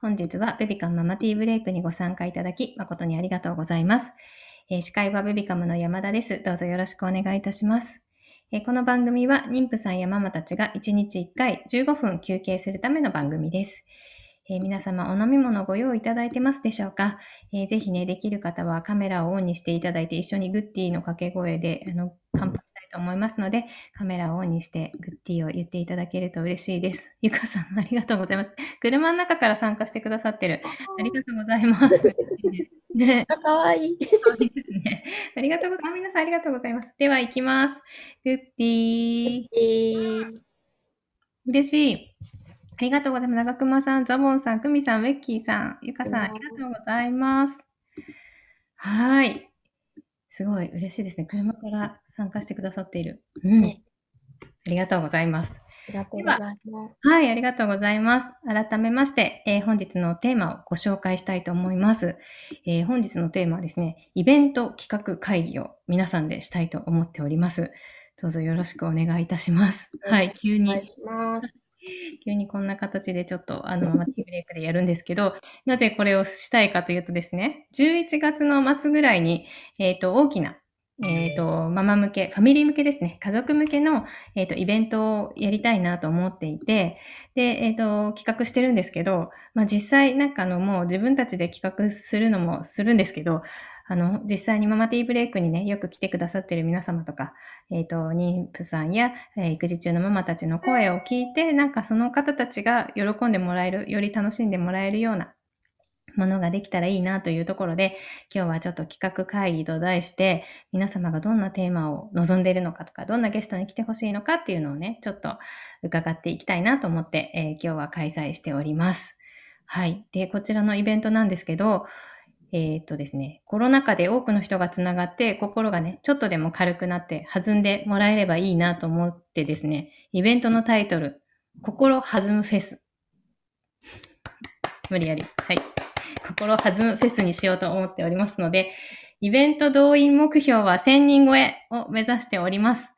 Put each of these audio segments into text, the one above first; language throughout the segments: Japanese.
本日はベビカムママティーブレイクにご参加いただき誠にありがとうございます。えー、司会はベビカムの山田です。どうぞよろしくお願いいたします。えー、この番組は妊婦さんやママたちが1日1回15分休憩するための番組です。えー、皆様お飲み物ご用意いただいてますでしょうか、えー、ぜひね、できる方はカメラをオンにしていただいて一緒にグッティの掛け声であの乾杯と思いますので、カメラをオンにしてグッティを言っていただけると嬉しいです。ゆかさん、ありがとうございます。車の中から参加してくださってる。ありがとうございます。ね、かわいい。かわいいですね。ありがとうございます。皆さんありがとうございます。では、行きます。グッティー。嬉しい。ありがとうございます。長熊さん、ザボンさん、クミさん、ウェッキーさん、ゆかさん、ありがとうございます。はい。すごい嬉しいですね。車から参加してくださっている。うん。ね、ありがとうございます。ありがとうございます。はい、ありがとうございます。改めまして、えー、本日のテーマをご紹介したいと思います、えー、本日のテーマはですね、イベント企画会議を皆さんでしたいと思っております。どうぞよろしくお願いいたします。はい、急に。お願いします。急にこんな形でちょっとあの、マティブレイクでやるんですけど、なぜこれをしたいかというとですね、11月の末ぐらいに、えっ、ー、と、大きなえっ、ー、と、ママ向け、ファミリー向けですね。家族向けの、えっ、ー、と、イベントをやりたいなと思っていて、で、えっ、と、企画してるんですけど、まあ、実際、なんかあの、もう自分たちで企画するのもするんですけど、あの、実際にママティーブレイクにね、よく来てくださってる皆様とか、えっ、と、妊婦さんや、え育児中のママたちの声を聞いて、なんかその方たちが喜んでもらえる、より楽しんでもらえるようなものができたらいいなというところで、今日はちょっと企画会議と題して、皆様がどんなテーマを望んでいるのかとか、どんなゲストに来てほしいのかっていうのをね、ちょっと伺っていきたいなと思って、えー、今日は開催しております。はい。で、こちらのイベントなんですけど、えー、っとですね、コロナ禍で多くの人がつながって、心がね、ちょっとでも軽くなって弾んでもらえればいいなと思ってですね、イベントのタイトル、心弾むフェス。無理やり。はい。心弾むフェスにしようと思っておりますので、イベント動員目標は1000人超えを目指しております。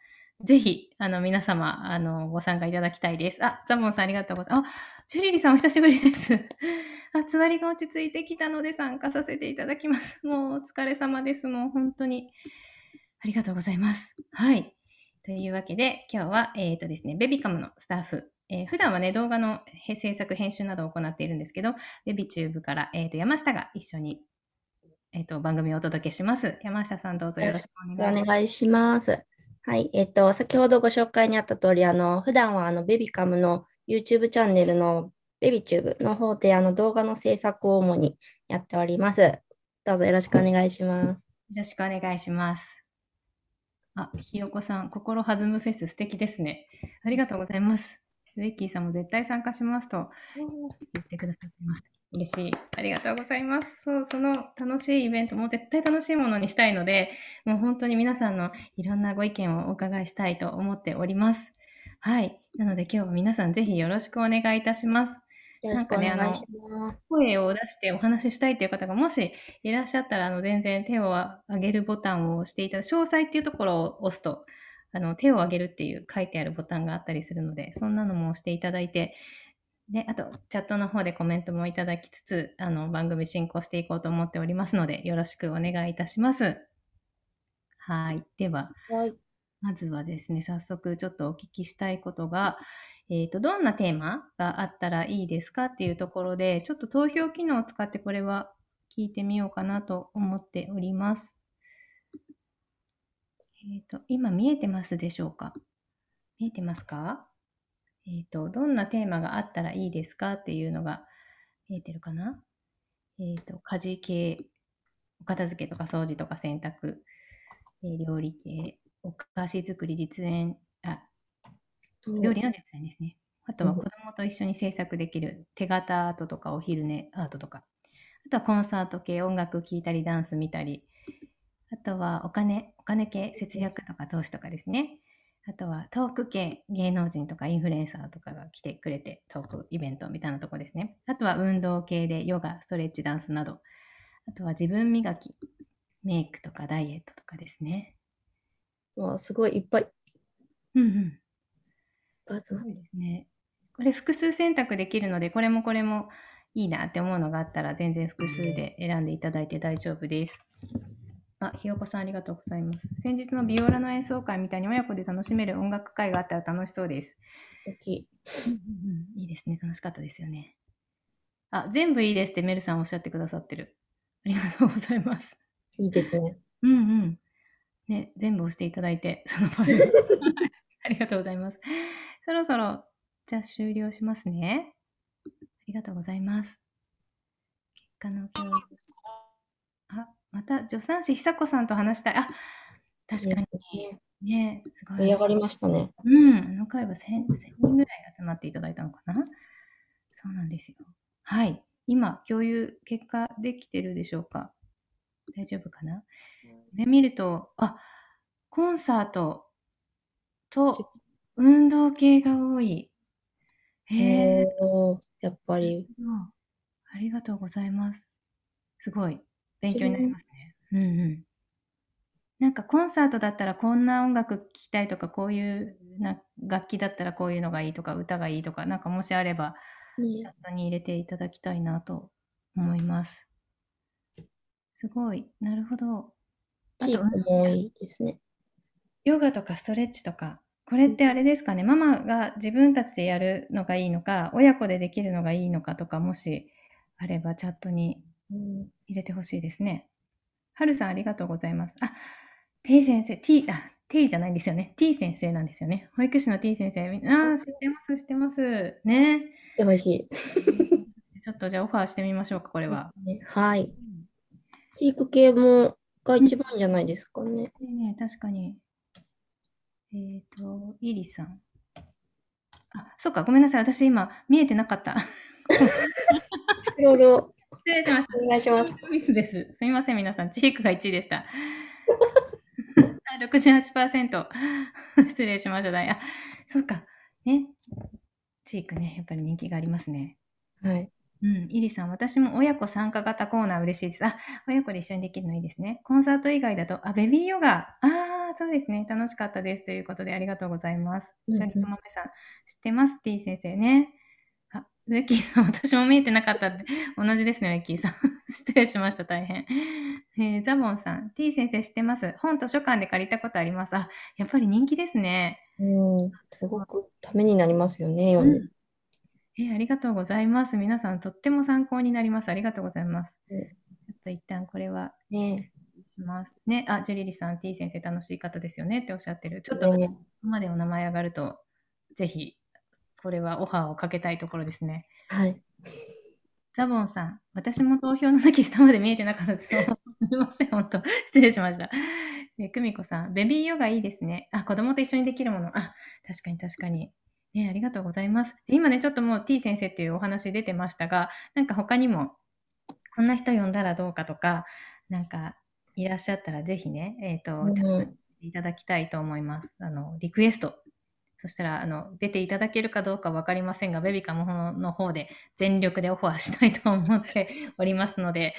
ぜひ、あの、皆様、あの、ご参加いただきたいです。あ、ザボンさんありがとうございます。あ、ジュリリさんお久しぶりです。あ、つわりが落ち着いてきたので参加させていただきます。もうお疲れ様です。もう本当に。ありがとうございます。はい。というわけで、今日は、えっ、ー、とですね、ベビカムのスタッフ、えー、普段はね、動画の制作、編集などを行っているんですけど、ベビチューブから、えーと、山下が一緒に、えーと、番組をお届けします。山下さん、どうぞよろしくお願いします。お願いします。はい、えっ、ー、と、先ほどご紹介にあった通り、あの、普段はあのベビカムの YouTube チャンネルのベビチューブの方であの動画の制作を主にやっております。どうぞよろしくお願いします。よろしくお願いします。あ、ひよこさん、心弾むフェス素敵ですね。ありがとうございます。ウェッキーさんも絶対参加しますと言ってくださってます。嬉しい。ありがとうございます。そう、その楽しいイベントも絶対楽しいものにしたいので、もう本当に皆さんのいろんなご意見をお伺いしたいと思っております。はい。なので今日は皆さんぜひよろしくお願いいたします。なんかね、あの、声を出してお話ししたいという方がもしいらっしゃったら、あの、全然手を挙げるボタンを押していただ詳細っていうところを押すと、あの、手を挙げるっていう書いてあるボタンがあったりするので、そんなのも押していただいて、で、あと、チャットの方でコメントもいただきつつ、あの、番組進行していこうと思っておりますので、よろしくお願いいたします。はい。では、はい、まずはですね、早速ちょっとお聞きしたいことが、えっ、ー、と、どんなテーマがあったらいいですかっていうところで、ちょっと投票機能を使ってこれは聞いてみようかなと思っております。えっ、ー、と、今見えてますでしょうか？見えてますか？えっ、ー、と、どんなテーマがあったらいいですかっていうのが見えてるかな？えっ、ー、と、家事系、お片付けとか掃除とか洗濯、えー、料理系、お菓子作り、実演、あ、料理の実演ですね。あとは子供と一緒に制作できる手形アートとかお昼寝アートとか。あとはコンサート系、音楽聴いたり、ダンス見たり、あとはお金、お金系、節約とか投資とかですね。あとはトーク系、芸能人とかインフルエンサーとかが来てくれて、トークイベントみたいなとこですね。あとは運動系でヨガ、ストレッチ、ダンスなど。あとは自分磨き、メイクとかダイエットとかですね。わあ、すごいいっぱい。うんうん。ね。これ複数選択できるので、これもこれもいいなって思うのがあったら、全然複数で選んでいただいて大丈夫です。あ、ひよこさんありがとうございます。先日のビオラの演奏会みたいに親子で楽しめる音楽会があったら楽しそうです。素敵。いいですね。楽しかったですよね。あ、全部いいですってメルさんおっしゃってくださってる。ありがとうございます。いいですね。うんうん。ね、全部押していただいて、その場合。はい ありがとうございます。そろそろ、じゃあ終了しますね。ありがとうございます。結果の共有。あ、また助産師久子さんと話したい。あ、確かに。ねね、すごい。盛り上がりましたね。うん、あの回は 1000, 1000人ぐらい集まっていただいたのかなそうなんですよ。はい。今、共有、結果できてるでしょうか？大丈夫かな？これ見ると、あ、コンサートと運動系が多い。へえ、やっぱり。うんありがとうございます。すごい、勉強になりますね。うんうん。なんかコンサートだったらこんな音楽聴きたいとか、こういうな楽器だったらこういうのがいいとか、歌がいいとか、なんかもしあれば、チャッねトに入れていただきたいなと思います。すごい、なるほど。あチーとクも多いですね。ヨガとかストレッチとか、これってあれですかね、ママが自分たちでやるのがいいのか、親子でできるのがいいのかとか、もしあればチャットにうん入れてほしいですね。はるさんありがとうございます。あ、T 先生、T、あ、T じゃないんですよね。T 先生なんですよね。保育士の T 先生。みあー、知ってます、知ってます。ね。でほし ちょっとじゃあオファーしてみましょうか、これは。はい。チーク系もが一番じゃないですかね。ねえねえ確かに。えっ、と、イリさん。あ、そっか、ごめんなさい。私今、見えてなかった。いろいろ失礼しました。お願いします。ミスです。すみません、皆さん。チークが1位でした。あ68%。失礼しました。あ、そっか。ね。チークね、やっぱり人気がありますね。はい。うん、イリさん、私も親子参加型コーナー嬉しいです。あ、親子で一緒にできるのいいですね。コンサート以外だと、あ、ベビーヨガ。ああ、そうですね。楽しかったです。ということで、ありがとうございます。うんうんそれともめさん、知ってます ?T 先生ね。あ、ウェッキーさん、私も見えてなかったって。同じですね、ウェッキーさん。失礼しました、大変。えーザボンさん、T 先生知ってます？本図書館で借りたことあります。あ、やっぱり人気ですね。うん、すごくためになりますよね、読んで。えーありがとうございます。皆さん、とっても参考になります。ありがとうございます。うんちょっと一旦これはねします。ね、あ、ジュリリさん、T 先生楽しい方ですよねっておっしゃってる。ちょっと、こねこまでお名前上がると、ぜひ、これはオファーをかけたいところですね。はい。ザボンさん、私も投票の時下まで見えてなかったです。すみません、本当。失礼しました。え久美子さん、ベビーヨガいいですね。あ、子供と一緒にできるもの。あ、確かに確かに。ね、ありがとうございます。で今ね、ちょっともう T 先生っていうお話出てましたが、なんか他にも、こんな人呼んだらどうかとか、なんかいらっしゃったらぜひね、えっ、と、うんちょっといただきたいと思います。あの、リクエスト。そしたら、あの、出ていただけるかどうかわかりませんが、ベビカムの方で全力でオファーしたいと思っておりますので、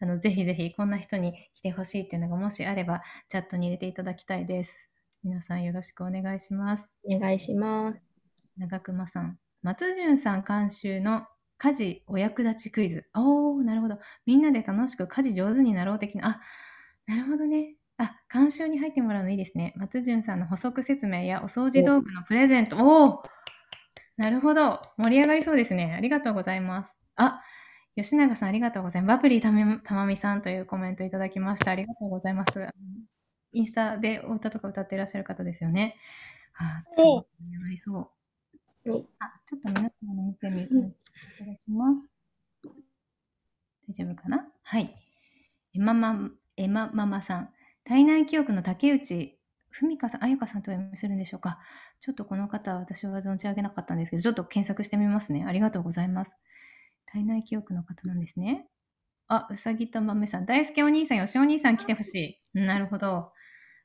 あの、ぜひぜひこんな人に来てほしいっていうのがもしあれば、チャットに入れていただきたいです。皆さんよろしくお願いします。お願いします。長熊さん。松潤さん監修の家事お役立ちクイズ。おー、なるほど。みんなで楽しく家事上手になろう的な。あ、なるほどね。あ、監修に入ってもらうのいいですね。松潤さんの補足説明やお掃除道具のプレゼント。おー、なるほど。盛り上がりそうですね。ありがとうございます。あ、吉永さんありがとうございます。バプリーためたまみさんというコメントいただきました。ありがとうございます。インスタでお歌とか歌っていらっしゃる方ですよね。あ、すごい盛り上がりそう。ねあ、ちょっと皆さんの見てみいただきます。大丈夫かな？はい。えまま、えまママさん。体内記憶の竹内文香さん、あゆかさんとお読みするんでしょうか。ちょっとこの方、私は存じ上げなかったんですけど、ちょっと検索してみますね。ありがとうございます。体内記憶の方なんですね。あ、うさぎと豆さん。大輔お兄さん、よしお兄さん来てほしい。なるほど。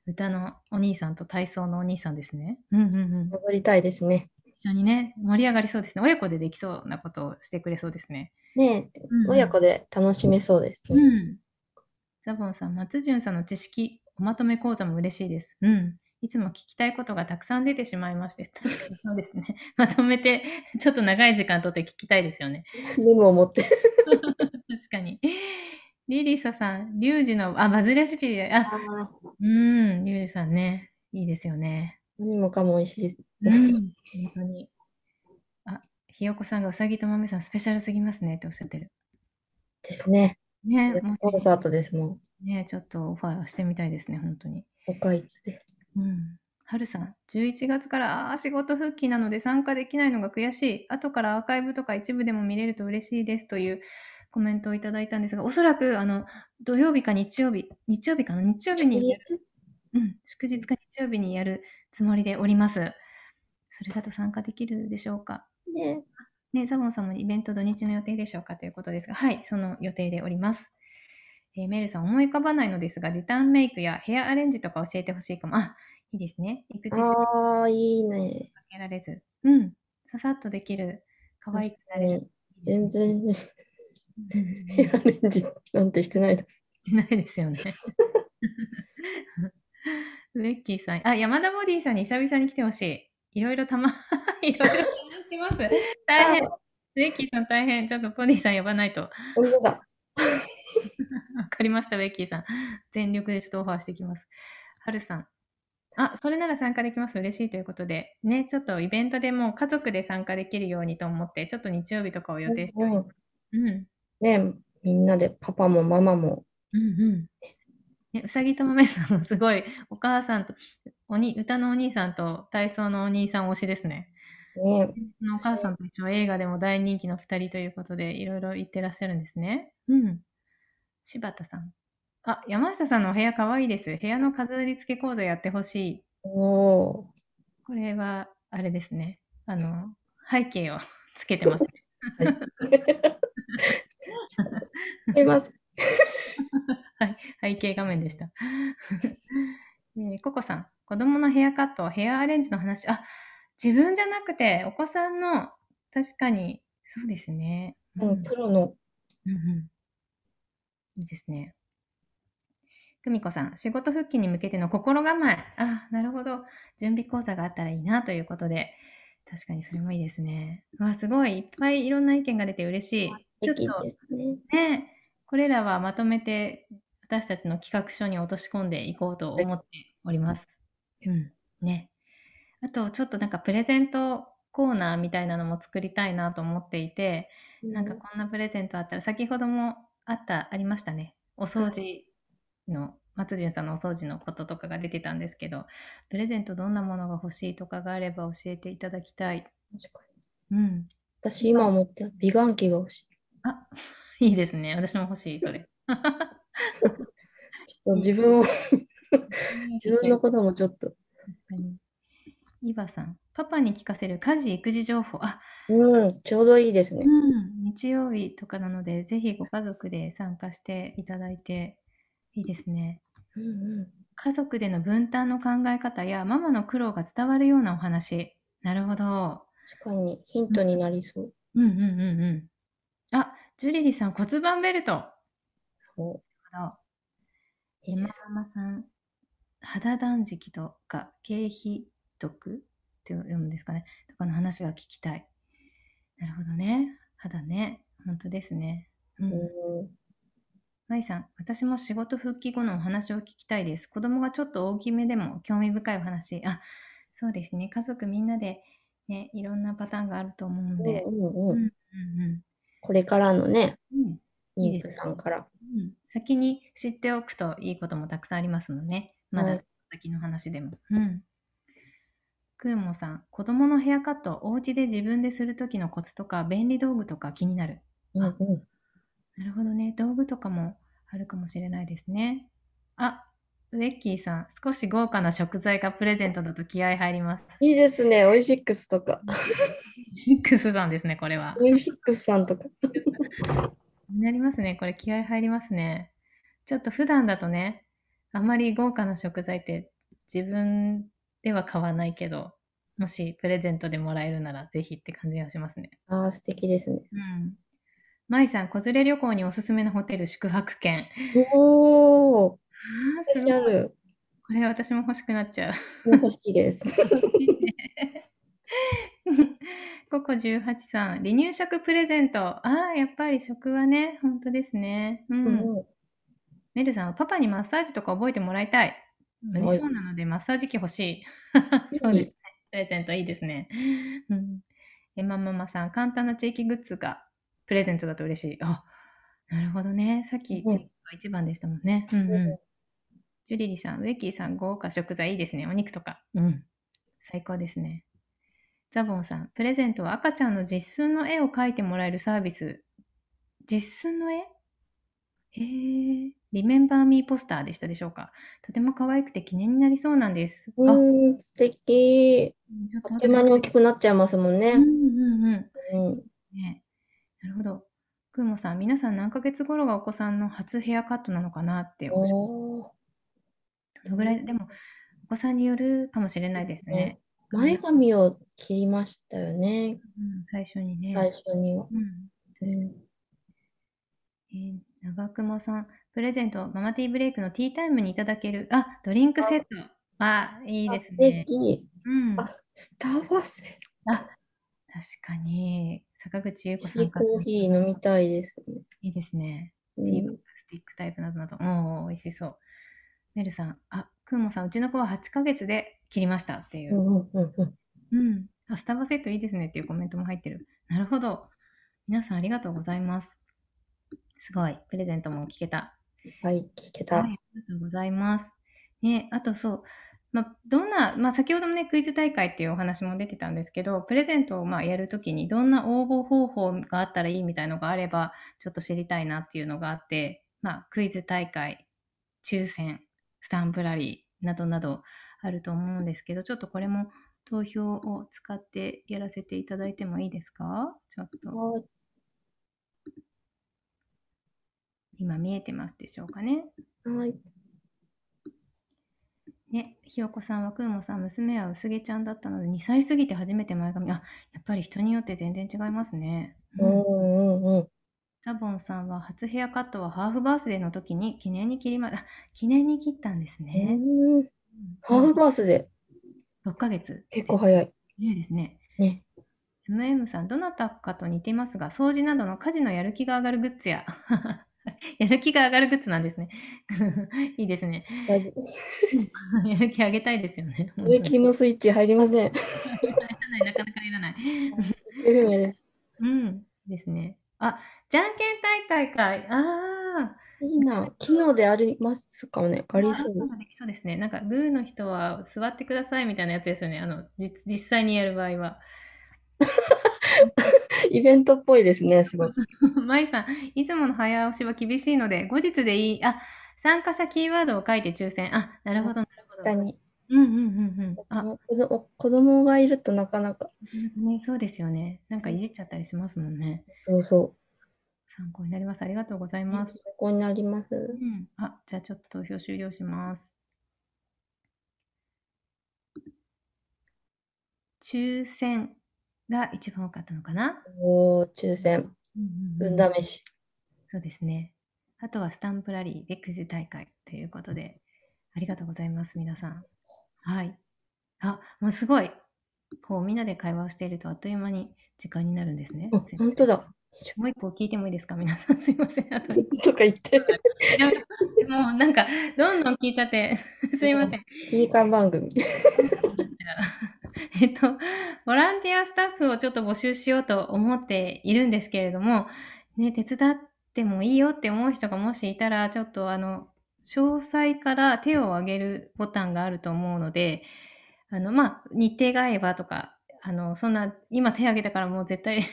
歌のお兄さんと体操のお兄さんですね。うんうんうん。戻りたいですね。一緒にね、盛り上がりそうですね。親子でできそうなことをしてくれそうですね。ねうんうん親子で楽しめそうですね。うん。ザボンさん、松潤さんの知識おまとめ講座も嬉しいです。うん。いつも聞きたいことがたくさん出てしまいまして、確かにそうですね。まとめて、ちょっと長い時間とって聞きたいですよね。メモを持って。確かに。リリサさん、リュウジの、あ、バズレシピで、あ、うん、リュウジさんね、いいですよね。何もかも美味しいです。うん、本当に。あ、ひよこさんがうさぎと豆さんスペシャルすぎますねっておっしゃってる。ですね。ね、もコンサートですもん。ね、ちょっとオファーしてみたいですね、本当に。他いつで。うん。はるさん、11月から仕事復帰なので参加できないのが悔しい。後からアーカイブとか一部でも見れると嬉しいですというコメントをいただいたんですが、おそらくあの土曜日か日曜日、日曜日かな？日曜日にうん、祝日か日曜日にやるつもりでおります。それだと参加できるでしょうか？ね。ね、ザボンさんもイベント土日の予定でしょうかということですが、はい、その予定でおります。えーメルさん、思い浮かばないのですが、時短メイクやヘアアレンジとか教えてほしいかも。あ、いいですね。育児ああ、いいね。けられず。うん。ささっとできる。可愛くなれる。全然、うんヘアアレンジなんてしてないです。してないですよね。ベッキーさん、あ、山田ボディさんに久々に来てほしい。いろいろたま、いろいろたまってます。大変。ベッキーさん大変。ちょっとボディさん呼ばないと。本当だ。わかりました、ベッキーさん。全力でちょっとオファーしてきます。はるさん。あ、それなら参加できます。嬉しいということで。ね、ちょっとイベントでもう家族で参加できるようにと思って、ちょっと日曜日とかを予定しております。うんうん。ねみんなでパパもママも。うんうん。ね、うさぎと豆さんもすごい、お母さんと、おに歌のお兄さんと体操のお兄さん推しですね。ねお母さんと一緒映画でも大人気の2人ということで、いろいろ言ってらっしゃるんですね。うん。柴田さん。あ、山下さんのお部屋かわいいです。部屋の飾り付け講座やってほしい。おー。これは、あれですね。あの、背景を つけてますね。すいません。はい、背景画面でした。えーココさん、子供のヘアカット、ヘアアレンジの話、あ、自分じゃなくて、お子さんの、確かに、そうですね。うん、プロの。うんうん。いいですね。久美子さん、仕事復帰に向けての心構え。あ、なるほど。準備講座があったらいいなということで、確かにそれもいいですね。わ、すごい。いっぱいいろんな意見が出て嬉しい。ちょっとね。ね、これらはまとめて私たちの企画書に落とし込んでいこうと思っております。うん。ね。あと、ちょっとなんかプレゼントコーナーみたいなのも作りたいなと思っていて、なんかこんなプレゼントあったら、先ほどもあった、ありましたね。お掃除の、松潤さんのお掃除のこととかが出てたんですけど、プレゼントどんなものが欲しいとかがあれば教えていただきたい。確かうにん。私今思ってた美顔器が欲しい。あ、いいですね。私も欲しい、それ。ちょっと自分を、自分のこともちょっと。確かに。イバさん、パパに聞かせる家事・育児情報。あ、うん、ちょうどいいですね。うん、日曜日とかなので、ぜひご家族で参加していただいていいですね。うんうん。家族での分担の考え方やママの苦労が伝わるようなお話。なるほど。確かにヒントになりそう。うんうんうんうん。あ、ジュリリさん、骨盤ベルト。そなるほどういいです山山さん、肌断食とか経費読って読むんですかね。とかの話が聞きたい。なるほどね。肌ね。本当ですね。う。うんんまいさん、私も仕事復帰後のお話を聞きたいです。子供がちょっと大きめでも興味深いお話。あ、そうですね。家族みんなで、ね、いろんなパターンがあると思うので。うんうんうんうんうんこれからのね、うん妊婦さんから。うん、先に知っておくといいこともたくさんありますもんね。まだはい先の話でも。うん。クーモさん、子供のヘアカット、お家で自分でするときのコツとか、便利道具とか気になる。うんうん。なるほどね。道具とかもあるかもしれないですね。あ、ウェッキーさん、少し豪華な食材がプレゼントだと気合入ります。いいですね。オイシックスとか。シックスさんですね、これは。オイシックスさんとか。なりますね。これ気合入りますね。ちょっと普段だとね、あまり豪華な食材って自分では買わないけど、もしプレゼントでもらえるならぜひって感じがしますね。ああ、素敵ですね。うん。舞さん、子連れ旅行におすすめのホテル宿泊券。おお、あスペシャル。ここれ私も欲しくなっちゃう。欲しいです。ココ18さん、離乳食プレゼント。ああ、やっぱり食はね、本当ですね。う。うんんメルさんはパパにマッサージとか覚えてもらいたい。無理はいそうなのでマッサージ機欲しい。い そうですね。プレゼントいいですね。うん。えまママさん、簡単な地域グッズがプレゼントだと嬉しい。あ、なるほどね。さっきうんチェックが一番でしたもんね。うんううんん。ジュリリさん、ウェッキーさん、豪華食材いいですね。お肉とか。うん。最高ですね。ザボンさん、プレゼントは赤ちゃんの実寸の絵を描いてもらえるサービス。実寸の絵？へえ。リメンバーミーポスターでしたでしょうか？とても可愛くて記念になりそうなんです。あ、うん、素敵。ちょっとあっという間に大きくなっちゃいますもんね。うんうんうん。うん。ね、なるほど。クーモさん、皆さん何ヶ月頃がお子さんの初ヘアカットなのかなって、どおーのぐらい、でも、お子さんによるかもしれないですね。前髪を切りましたよね、うん、最初にね。最初には。うん、うんえー長熊さん、プレゼント、ママティーブレイクのティータイムにいただける、あ、ドリンクセット。あ、いいです素ね。敵。うん。あスタバセあ、確かに、坂口優子さんコーヒー飲みたいですね。いいですね。うティーバッスティックタイプなどなど、おー、美味しそう。メルさん、あ、クーモさん、うちの子は8ヶ月で切りましたっていうう。んうんうんうんうん。あ、スタバセットいいですねっていうコメントも入ってる。なるほど。皆さんありがとうございます。すごい。プレゼントも聞けた。はい、聞けた。はい、ありがとうございます。ね、あとそう、まあ、どんな、まあ、先ほどもね、クイズ大会っていうお話も出てたんですけど、プレゼントをまあやるときにどんな応募方法があったらいいみたいのがあれば、ちょっと知りたいなっていうのがあって、まあ、クイズ大会、抽選、スタンプラリーなどなどあると思うんですけど、ちょっとこれも投票を使ってやらせていただいてもいいですか？ちょっと、はい今見えてますでしょうかね？はい。ね、ひよこさんはくーもさん、娘は薄毛ちゃんだったので、2歳過ぎて初めて前髪。あ、やっぱり人によって全然違いますね。ううんんうんうん。ザボンさんは初ヘアカットはハーフバースデーの時に記念に切りま、あ、記念に切ったんですね。うんうんハーフバースデ6ヶ月。ー、結構早い。ねですね。ね。MM さん、どなたかと似ていますが、掃除などの家事のやる気が上がるグッズや。やる気が上がるグッズなんですね。いいですね。大事。やる気上げたいですよね。本当に植木のスイッチ入りません。いらない、なかなかいらない。うん。ですね。あ、じゃんけん大会かい。ああ。いいな。機能でありますかね？ありそう。そうですね。なんか、グーの人は座ってくださいみたいなやつですよね。あの、実実際にやる場合は。イベントっぽいですね、すごい。まいさん、いつもの早押しは厳しいので、後日でいい。あ、参加者キーワードを書いて抽選。あ、なるほど、なるほど。下に。うんうんうんうん。あ、子供子供がいるとなかなか。ね、そうですよね。なんかいじっちゃったりしますもんね。そうそ参考になります。ありがとうございうま参す。考になります。うん。あ、じゃあちょっと投票終了します。抽選が一番多かったのかな、おー、抽選。うんうんうん運試し。そうですね。あとはスタンプラリーでクイズ大会ということで、ありがとうございます、皆さん。はい。あ、もうすごい。こう、みんなで会話をしているとあっという間に時間になるんですね。あ、本当だ。もう一個聞いてもいいですか？皆さん、すいません。あととか言って。もうなんか、どんどん聞いちゃって、すいません。1時間番組。えっと、ボランティアスタッフをちょっと募集しようと思っているんですけれども、ね、手伝ってもいいよって思う人がもしいたら、ちょっとあの、詳細から手を挙げるボタンがあると思うので、あの、まあ、日程が合えばとか、あの、そんな、今手挙げたからもう絶対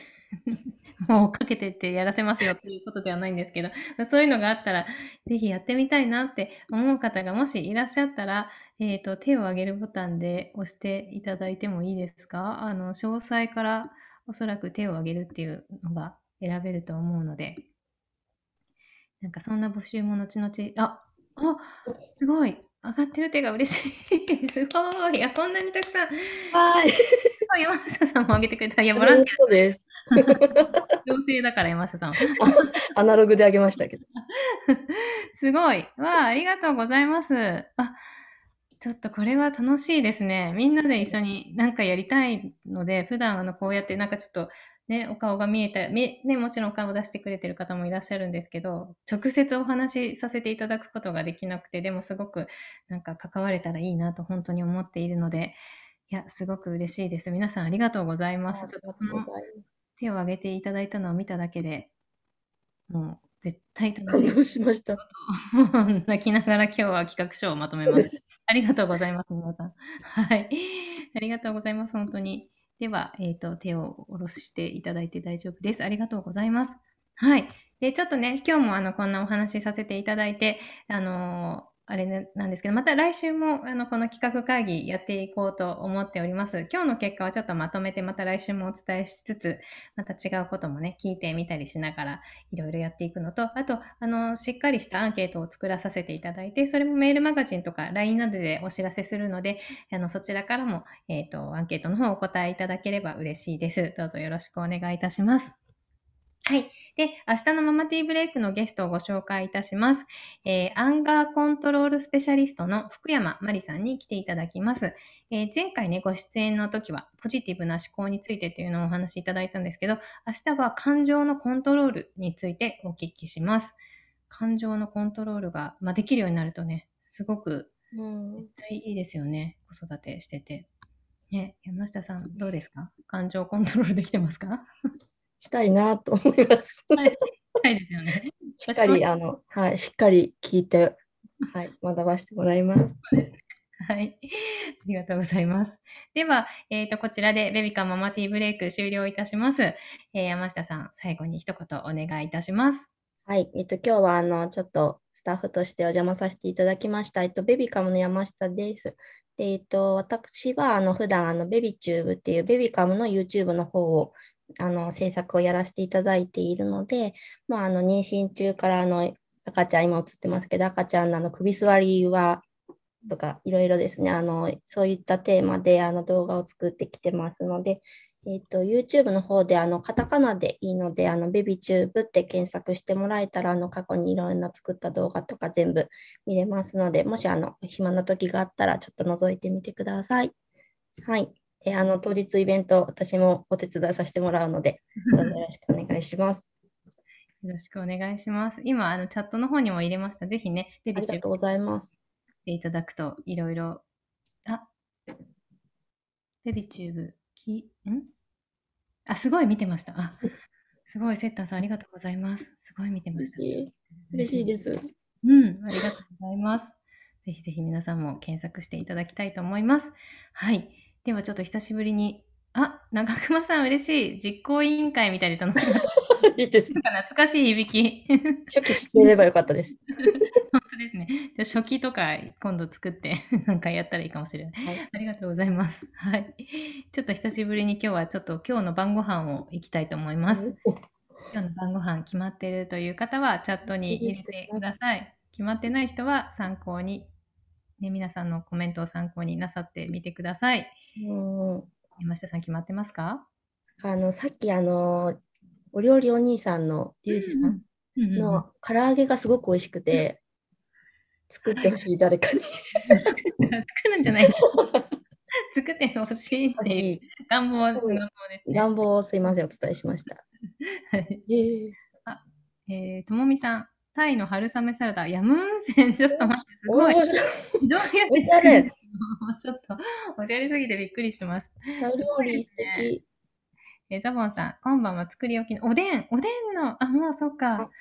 もうかけてってやらせますよっていうことではないんですけど、そういうのがあったら、ぜひやってみたいなって思う方がもしいらっしゃったら、えっ、と、手を挙げるボタンで押していただいてもいいですか？あの、詳細からおそらく手を挙げるっていうのが選べると思うので、なんかそんな募集も後々、あ、あ、すごい上がってる手が嬉しい。すごい。いや、こんなにたくさん。はい。あ山下さんも上げてくれた。いや、ボランティそうです。ア、妖精だから山下さん。アナログであげましたけど。すごい。わあ、ありがとうございます。あ、ちょっとこれは楽しいですね。みんなで一緒になんかやりたいので、普段あのこうやってなんかちょっとね、お顔が見えた、みね、もちろんお顔を出してくれてる方もいらっしゃるんですけど、直接お話しさせていただくことができなくて、でもすごくなんか関われたらいいなと本当に思っているので、いや、すごく嬉しいです。皆さんありがとうございます。ちょっとこの手を挙げていただいたのを見ただけで、もう絶対楽しい。感動しました。泣きながら今日は企画書をまとめます。ありがとうございます、皆さん。はい。ありがとうございます、本当に。では、えっ、と、手を下ろしていただいて大丈夫です。ありがとうございます。はい。で、ちょっとね、今日もあの、こんなお話しさせていただいて、あのーあれなんですけど、また来週もあのこの企画会議やっていこうと思っております。今日の結果はちょっとまとめて、また来週もお伝えしつつ、また違うこともね、聞いてみたりしながら、いろいろやっていくのと、あと、あの、しっかりしたアンケートを作らさせていただいて、それもメールマガジンとか LINE などでお知らせするので、あの、そちらからも、えっ、と、アンケートの方お答えいただければ嬉しいです。どうぞよろしくお願いいたします。はい。で、明日のママティーブレイクのゲストをご紹介いたします。えーアンガーコントロールスペシャリストの福山まりさんに来ていただきます。えー前回ね、ご出演の時は、ポジティブな思考についてっていうのをお話しいただいたんですけど、明日は感情のコントロールについてお聞きします。感情のコントロールが、まあ、できるようになるとね、すごくうん絶対いいですよね。子育てしてて。ね、山下さん、どうですか？感情コントロールできてますか？したいなと思います。はい。はいですよね。しっかり、あの、はい、しっかり聞いて、はい、学ばせてもらいます。はい。ありがとうございます。では、えっ、と、こちらでベビカママティーブレイク終了いたします。えー山下さん、最後に一言お願いいたします。はい、えっと、今日はあのちょっとスタッフとしてお邪魔させていただきました。えっと、ベビカムの山下です。で、えっと、私はあの普段あのベビチューブっていうベビカムの YouTube の方をあの制作をやらせていただいているので、まあ、あの妊娠中からあの赤ちゃん、今映ってますけど、赤ちゃんのあの首座りはとかいろいろですね、あのそういったテーマであの動画を作ってきてますので、えっと、YouTube の方で、あの、カタカナでいいので、あの、ベビチューブって検索してもらえたら、あの、過去にいろんな作った動画とか全部見れますので、もし、あの、暇な時があったら、ちょっと覗いてみてください。はい。で、あの、当日イベント、私もお手伝いさせてもらうので、どうぞよろしくお願いします。よろしくお願いします。今、あの、チャットの方にも入れました。ぜひね、ベビチューありがとうございます。していただくと、いろいろ、あ、ベビチューブ、き、ん？あ、すごい見てました。あ、すごい、セッターさん、ありがとうございます。すごい見てました。嬉しい。嬉しいです。うん、ありがとうございます。ぜひぜひ皆さんも検索していただきたいと思います。はい。ではちょっと久しぶりに、あ、長熊さん嬉しい。実行委員会みたいで楽しかった。いいです。なんか懐かしい響き。初期していればよかったです。本当ですね。じゃあ初期とか今度作って なんかやったらいいかもしれない。はい。ありがとうございます。はい。ちょっと久しぶりに今日はちょっと今日の晩ご飯を行きたいと思います。今日の晩ご飯決まってるという方はチャットに入れてください。決まってない人は参考に、ね、皆さんのコメントを参考になさってみてください。うん。山下さん決まってますか？あの、さっき、あの、お料理お兄さんのリュウジさんの唐揚げがすごく美味しくて、作ってほしい、誰かに。作るんじゃないの？作ってほしいって。い。う願望願望ですね。願望をすいません、お伝えしました。はい。ええ。えーともみさん、タイの春雨サラダ、ヤムウンセン、ちょっと待って、すごい。おどうやって作るの？ちょっと、おしゃれすぎてびっくりします。タイ料理素敵。えーザボンさん、今晩は作り置きのおでん、おでんの、あ、もうそっか。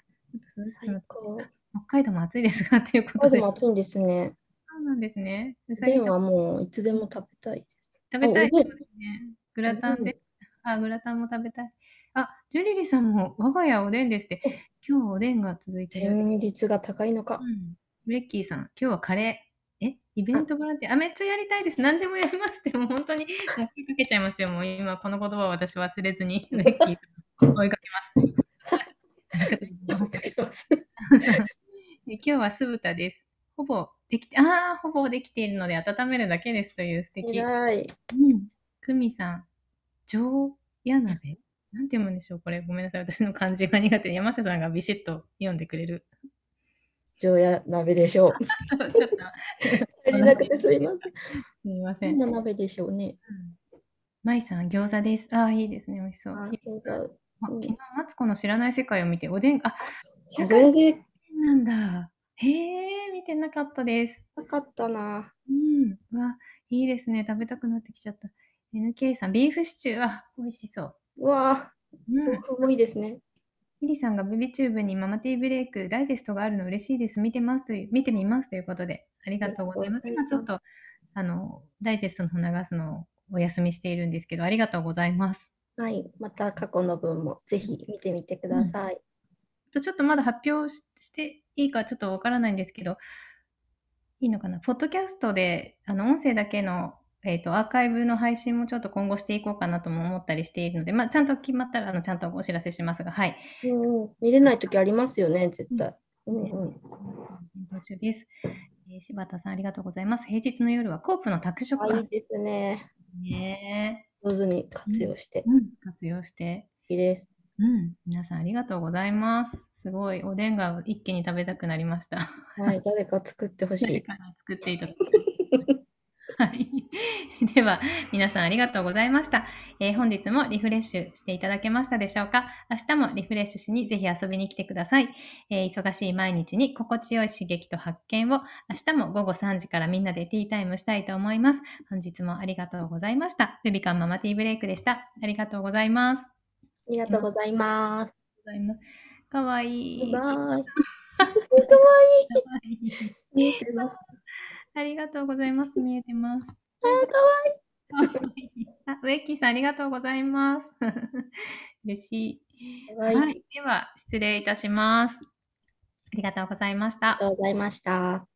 北海道も暑いですがっていうこことで。でも暑いんですね。そうなんですね。おでんはもういつでも食べたい。食べたいね。グラタンで。あ、グラタンも食べたい。あ、ジュリリさんも我が家おでんですって。今日おでんが続いてる。天率が高いのかう。ん。ベッキーさん、今日はカレー。えイベントボランティア？あ、めっちゃやりたいです。何でもやりますって、もう本当に、もう追いかけちゃいますよ。もう今、この言葉を私忘れずに、ベッキーさん追いかけます。今日は酢豚です。ほぼできて、ああ、ほぼできているので温めるだけですという素敵。偉い。うん。久美さん、上や鍋？なんて読むんでしょうこれ。ごめんなさい。私の漢字が苦手で、山下さんがビシッと読んでくれる。常夜鍋でしょう。ちょっと、足りなくてすいません。すみません。どんな鍋でしょうね。まいさん、餃子です。ああ、いいですね。美味しそう。ああ餃子昨日、マツコの知らない世界を見て、おでん、あ、自分でなんだ。へえ、見てなかったです。なかったな。うん。うわ、いいですね。食べたくなってきちゃった。NK さん、ビーフシチュー。あ、美味しそう。うわあ、うん豆。腐もいいですね。ミリさんがベビチューブにママティーブレイクダイジェストがあるの嬉しいです。見てますという、見てみますということで、ありがとうございます。今ちょっと、あの、ダイジェストの方流すのをお休みしているんですけど、ありがとうございます。はい。また過去の分もぜひ見てみてください。とちょっとまだ発表ししていいかちょっとわからないんですけど、いいのかな？ポッドキャストで、あの、音声だけの、えっ、と、アーカイブの配信もちょっと今後していこうかなとも思ったりしているので、まあ、ちゃんと決まったら、あの、ちゃんとお知らせしますが、はい。うんうん。見れないときありますよね、絶対。うんうん。です。えー柴田さん、ありがとうございます。平日の夜はコープの宅食。あ、いいですね。ね上手に活用してえ、うん、活用して。いいです。うん、皆さんありがとうございます。すごい、おでんが一気に食べたくなりました。はい。誰か作ってほしい。誰かに作っていただき はい。では、皆さんありがとうございました、えー本日もリフレッシュしていただけましたでしょうか？明日もリフレッシュしにぜひ遊びに来てください、えー忙しい毎日に心地よい刺激と発見を明日も午後3時からみんなでティータイムしたいと思います。本日もありがとうございました。ベビカンママティーブレイクでした。ありがとうございます。ありがとうございます。ございますかわいい。かわ かわいい。いい見えてます。ありがとうございます。見えてます。あー、かわいい あ、ウェッキーさん、ありがとうございます。嬉しい。いい。はい。では、失礼いたします。ありがとうございましたりが。とうございました。